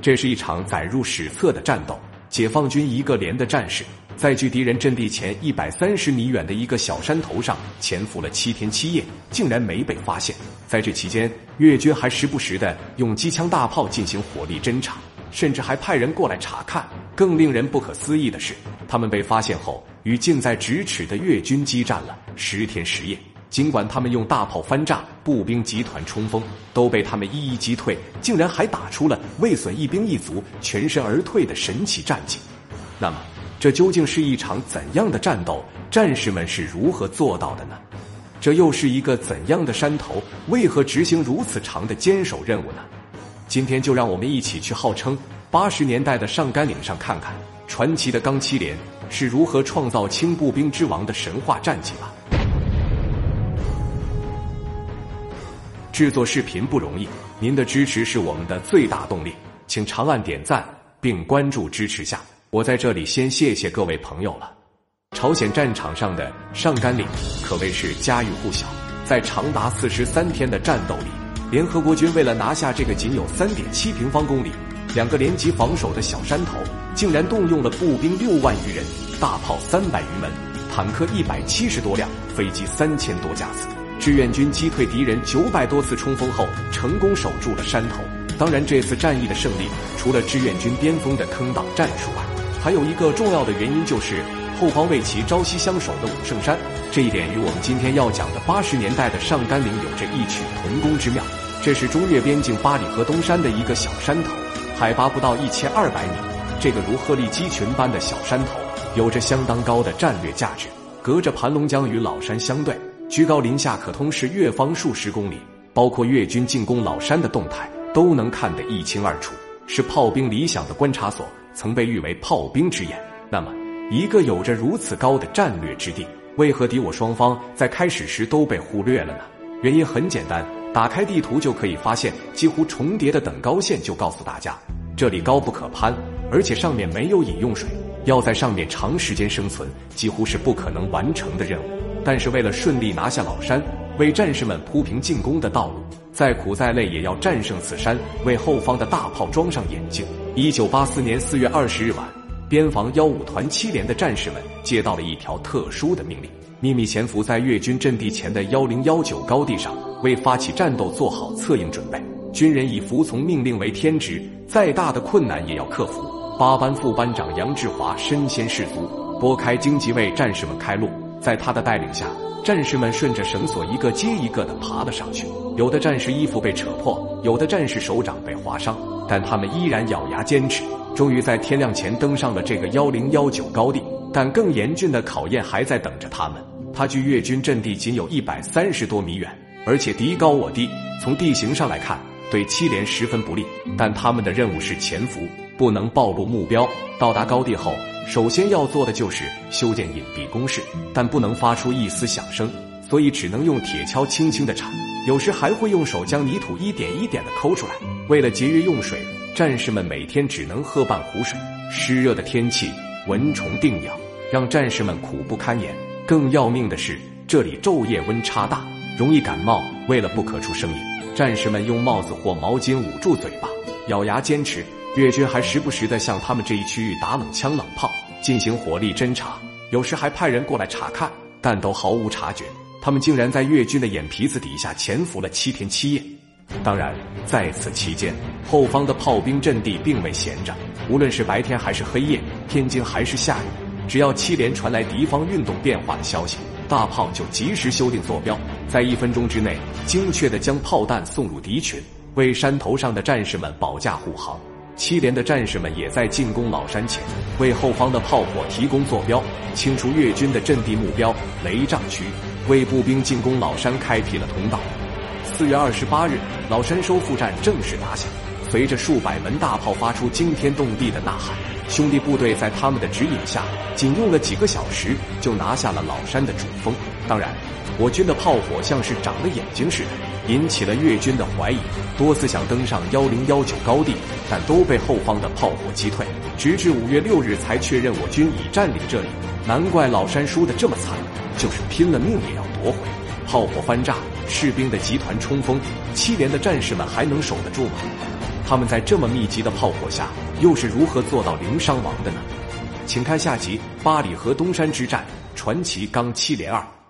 这是一场载入史册的战斗。解放军一个连的战士在距敌人阵地前一百三十米远的一个小山头上潜伏了七天七夜，竟然没被发现。在这期间，越军还时不时的用机枪大炮进行火力侦察，甚至还派人过来查看。更令人不可思议的是，他们被发现后与近在咫尺的越军激战了十天十夜。尽管他们用大炮翻炸步兵集团冲锋，都被他们一一击退，竟然还打出了未损一兵一卒，全身而退的神奇战绩。那么，这究竟是一场怎样的战斗？战士们是如何做到的呢？这又是一个怎样的山头？为何执行如此长的坚守任务呢？今天就让我们一起去号称八十年代的上甘岭上看看传奇的钢七连是如何创造轻步兵之王的神话战绩吧。制作视频不容易，您的支持是我们的最大动力，请长按点赞并关注支持下。我在这里先谢谢各位朋友了。朝鲜战场上的上甘岭可谓是家喻户晓，在长达四十三天的战斗里，联合国军为了拿下这个仅有三点七平方公里、两个连级防守的小山头，竟然动用了步兵六万余人、大炮三百余门、坦克一百七十多辆、飞机三千多架次。志愿军击退敌人九百多次冲锋后，成功守住了山头。当然，这次战役的胜利，除了志愿军巅峰的坑道战术外，还有一个重要的原因就是后方为其朝夕相守的武圣山。这一点与我们今天要讲的八十年代的上甘岭有着异曲同工之妙。这是中越边境八里河东山的一个小山头，海拔不到一千二百米。这个如鹤立鸡群般的小山头，有着相当高的战略价值，隔着盘龙江与老山相对。居高临下，可通视越方数十公里，包括越军进攻老山的动态都能看得一清二楚，是炮兵理想的观察所，曾被誉为炮兵之眼。那么，一个有着如此高的战略之地，为何敌我双方在开始时都被忽略了呢？原因很简单，打开地图就可以发现，几乎重叠的等高线就告诉大家，这里高不可攀，而且上面没有饮用水，要在上面长时间生存，几乎是不可能完成的任务。但是为了顺利拿下老山，为战士们铺平进攻的道路，再苦再累也要战胜此山，为后方的大炮装上眼睛。一九八四年四月二十日晚，边防幺五团七连的战士们接到了一条特殊的命令：秘密潜伏在越军阵地前的幺零幺九高地上，为发起战斗做好策应准备。军人以服从命令为天职，再大的困难也要克服。八班副班长杨志华身先士卒，拨开荆棘为战士们开路。在他的带领下，战士们顺着绳索一个接一个的爬了上去。有的战士衣服被扯破，有的战士手掌被划伤，但他们依然咬牙坚持，终于在天亮前登上了这个幺零幺九高地。但更严峻的考验还在等着他们。他距越军阵地仅有一百三十多米远，而且敌高我低，从地形上来看，对七连十分不利。但他们的任务是潜伏，不能暴露目标。到达高地后。首先要做的就是修建隐蔽工事，但不能发出一丝响声，所以只能用铁锹轻轻的铲，有时还会用手将泥土一点一点的抠出来。为了节约用水，战士们每天只能喝半壶水。湿热的天气，蚊虫叮咬，让战士们苦不堪言。更要命的是，这里昼夜温差大，容易感冒。为了不咳出声音，战士们用帽子或毛巾捂住嘴巴，咬牙坚持。越军还时不时的向他们这一区域打冷枪冷炮，进行火力侦察，有时还派人过来查看，但都毫无察觉。他们竟然在越军的眼皮子底下潜伏了七天七夜。当然，在此期间，后方的炮兵阵地并未闲着，无论是白天还是黑夜，天津还是下雨，只要七连传来敌方运动变化的消息，大炮就及时修订坐标，在一分钟之内精确的将炮弹送入敌群，为山头上的战士们保驾护航。七连的战士们也在进攻老山前，为后方的炮火提供坐标，清除越军的阵地目标雷障区，为步兵进攻老山开辟了通道。四月二十八日，老山收复战正式打响，随着数百门大炮发出惊天动地的呐喊，兄弟部队在他们的指引下，仅用了几个小时就拿下了老山的主峰。当然，我军的炮火像是长了眼睛似的，引起了越军的怀疑，多次想登上幺零幺九高地。但都被后方的炮火击退，直至五月六日才确认我军已占领这里。难怪老山输得这么惨，就是拼了命也要夺回。炮火翻炸，士兵的集团冲锋，七连的战士们还能守得住吗？他们在这么密集的炮火下，又是如何做到零伤亡的呢？请看下集《八里河东山之战》传奇钢七连二。